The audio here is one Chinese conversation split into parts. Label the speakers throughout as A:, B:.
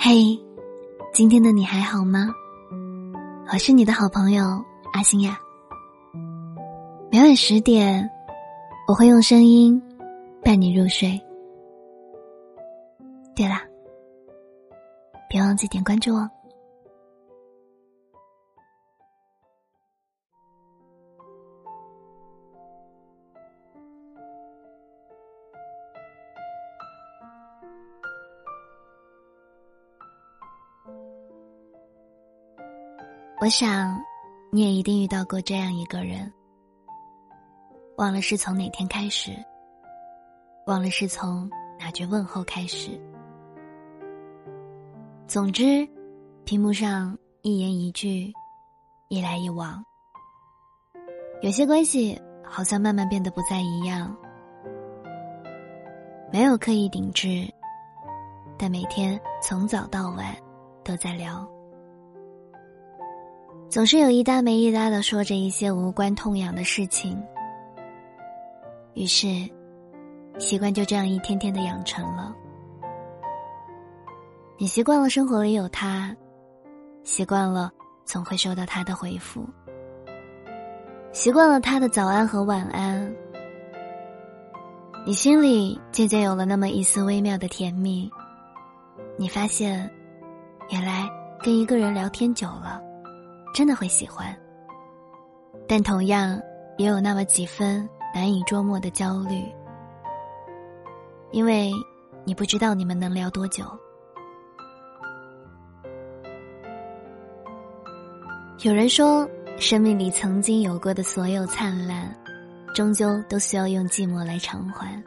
A: 嘿，今天的你还好吗？我是你的好朋友阿星呀。每晚十点，我会用声音伴你入睡。对了，别忘记点关注哦。我想，你也一定遇到过这样一个人。忘了是从哪天开始，忘了是从哪句问候开始。总之，屏幕上一言一句，一来一往，有些关系好像慢慢变得不再一样。没有刻意顶置，但每天从早到晚都在聊。总是有一搭没一搭的说着一些无关痛痒的事情，于是，习惯就这样一天天的养成了。你习惯了生活里有他，习惯了总会收到他的回复，习惯了他的早安和晚安，你心里渐渐有了那么一丝微妙的甜蜜。你发现，原来跟一个人聊天久了。真的会喜欢，但同样也有那么几分难以捉摸的焦虑，因为你不知道你们能聊多久。有人说，生命里曾经有过的所有灿烂，终究都需要用寂寞来偿还。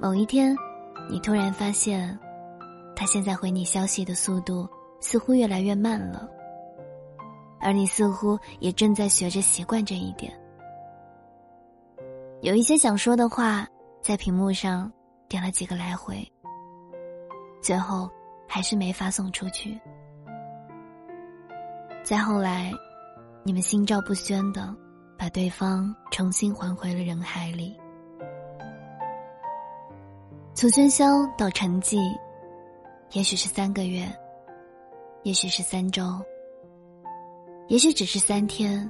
A: 某一天，你突然发现，他现在回你消息的速度似乎越来越慢了。而你似乎也正在学着习惯这一点。有一些想说的话，在屏幕上点了几个来回，最后还是没发送出去。再后来，你们心照不宣的把对方重新还回了人海里。从喧嚣到沉寂，也许是三个月，也许是三周。也许只是三天。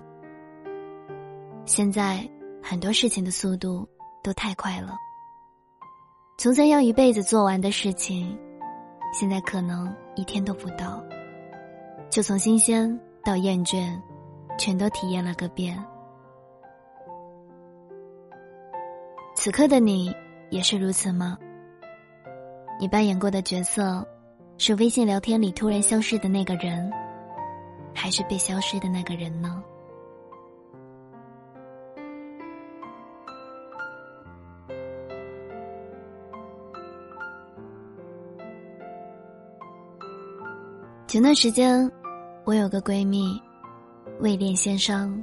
A: 现在很多事情的速度都太快了。从前要一辈子做完的事情，现在可能一天都不到。就从新鲜到厌倦，全都体验了个遍。此刻的你也是如此吗？你扮演过的角色，是微信聊天里突然消失的那个人。还是被消失的那个人呢？前段时间，我有个闺蜜，未恋先伤，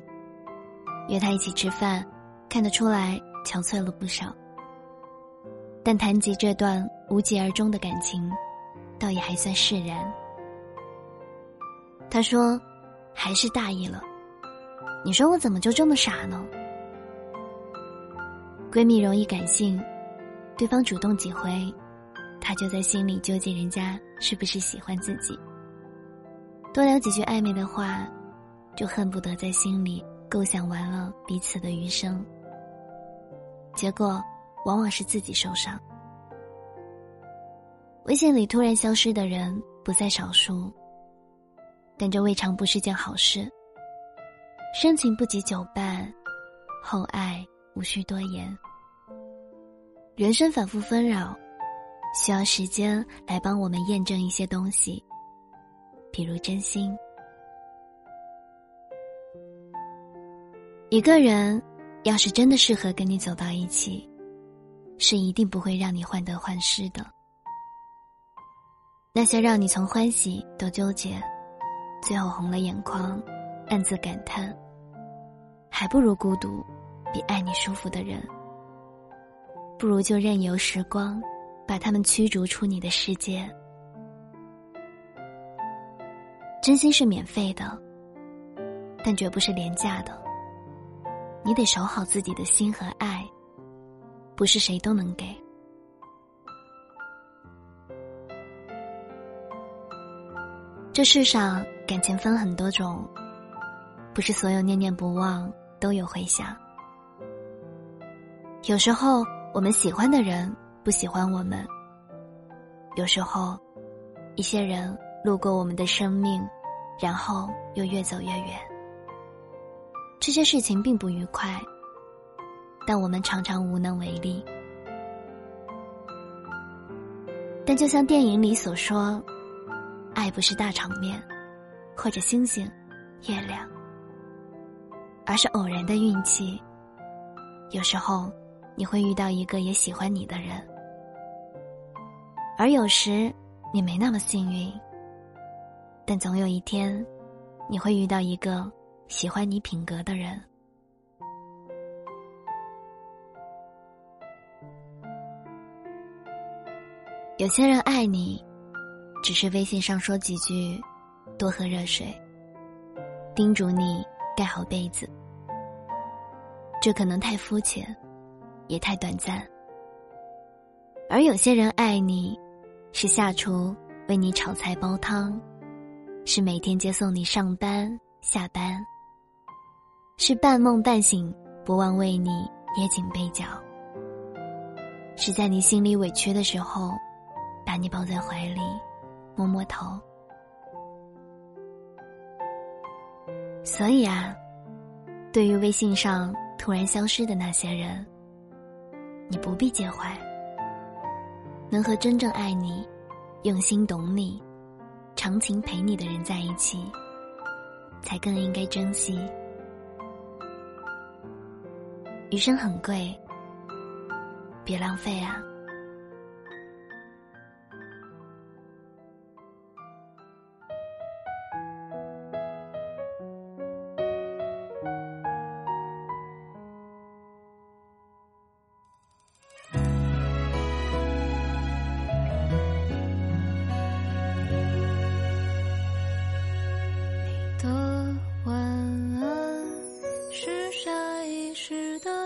A: 约她一起吃饭，看得出来憔悴了不少。但谈及这段无疾而终的感情，倒也还算释然。她说：“还是大意了。你说我怎么就这么傻呢？”闺蜜容易感性，对方主动几回，她就在心里纠结人家是不是喜欢自己。多聊几句暧昧的话，就恨不得在心里构想完了彼此的余生。结果往往是自己受伤。微信里突然消失的人不在少数。但这未尝不是件好事。深情不及久伴，厚爱无需多言。人生反复纷扰，需要时间来帮我们验证一些东西，比如真心。一个人要是真的适合跟你走到一起，是一定不会让你患得患失的。那些让你从欢喜到纠结。最后红了眼眶，暗自感叹：还不如孤独，比爱你舒服的人。不如就任由时光，把他们驱逐出你的世界。真心是免费的，但绝不是廉价的。你得守好自己的心和爱，不是谁都能给。
B: 这世上感情分很多种，不是所有念念不忘都有回响。有时候我们喜欢的人不喜欢我们，有时候一些人路过我们的生命，然后又越走越远。这些事情并不愉快，但我们常常无能为力。但就像电影里所说。爱不是大场面，或者星星、月亮，而是偶然的运气。有时候，你会遇到一个也喜欢你的人，而有时你没那么幸运。但总有一天，你会遇到一个喜欢你品格的人。有些人爱你。只是微信上说几句，多喝热水，叮嘱你盖好被子。这可能太肤浅，也太短暂。而有些人爱你，是下厨为你炒菜煲汤，是每天接送你上班下班，是半梦半醒不忘为你掖紧被角，是在你心里委屈的时候，把你抱在怀里。摸摸头，所以啊，对于微信上突然消失的那些人，你不必介怀。能和真正爱你、用心懂你、长情陪你的人在一起，才更应该珍惜。余生很贵，别浪费啊！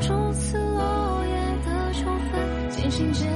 A: 初次落叶的秋分，渐行渐。